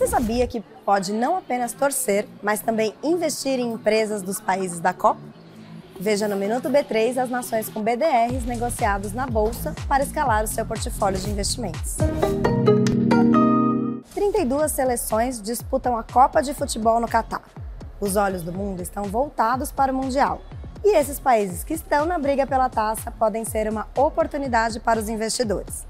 Você sabia que pode não apenas torcer, mas também investir em empresas dos países da Copa? Veja no Minuto B3 as nações com BDRs negociados na Bolsa para escalar o seu portfólio de investimentos. 32 seleções disputam a Copa de Futebol no Catar. Os olhos do mundo estão voltados para o Mundial. E esses países que estão na briga pela taça podem ser uma oportunidade para os investidores.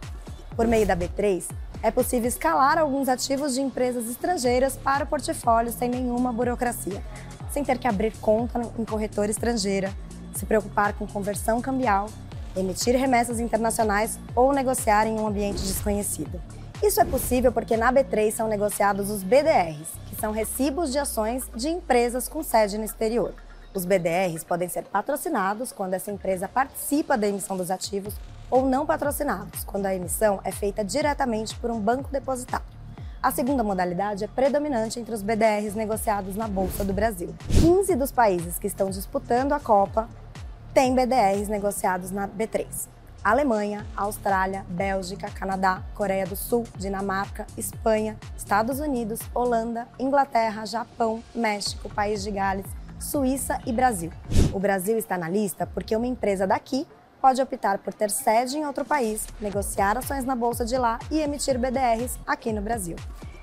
Por meio da B3, é possível escalar alguns ativos de empresas estrangeiras para o portfólio sem nenhuma burocracia, sem ter que abrir conta em corretora estrangeira, se preocupar com conversão cambial, emitir remessas internacionais ou negociar em um ambiente desconhecido. Isso é possível porque na B3 são negociados os BDRs, que são recibos de ações de empresas com sede no exterior. Os BDRs podem ser patrocinados quando essa empresa participa da emissão dos ativos ou não patrocinados, quando a emissão é feita diretamente por um banco depositário. A segunda modalidade é predominante entre os BDRs negociados na Bolsa do Brasil. 15 dos países que estão disputando a Copa têm BDRs negociados na B3. Alemanha, Austrália, Bélgica, Canadá, Coreia do Sul, Dinamarca, Espanha, Estados Unidos, Holanda, Inglaterra, Japão, México, País de Gales, Suíça e Brasil. O Brasil está na lista porque uma empresa daqui pode optar por ter sede em outro país, negociar ações na bolsa de lá e emitir BDRs aqui no Brasil.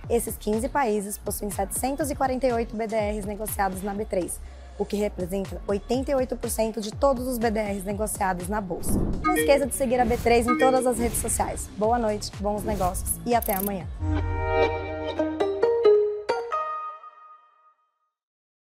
Esses 15 países possuem 748 BDRs negociados na B3, o que representa 88% de todos os BDRs negociados na bolsa. Não esqueça de seguir a B3 em todas as redes sociais. Boa noite, bons negócios e até amanhã.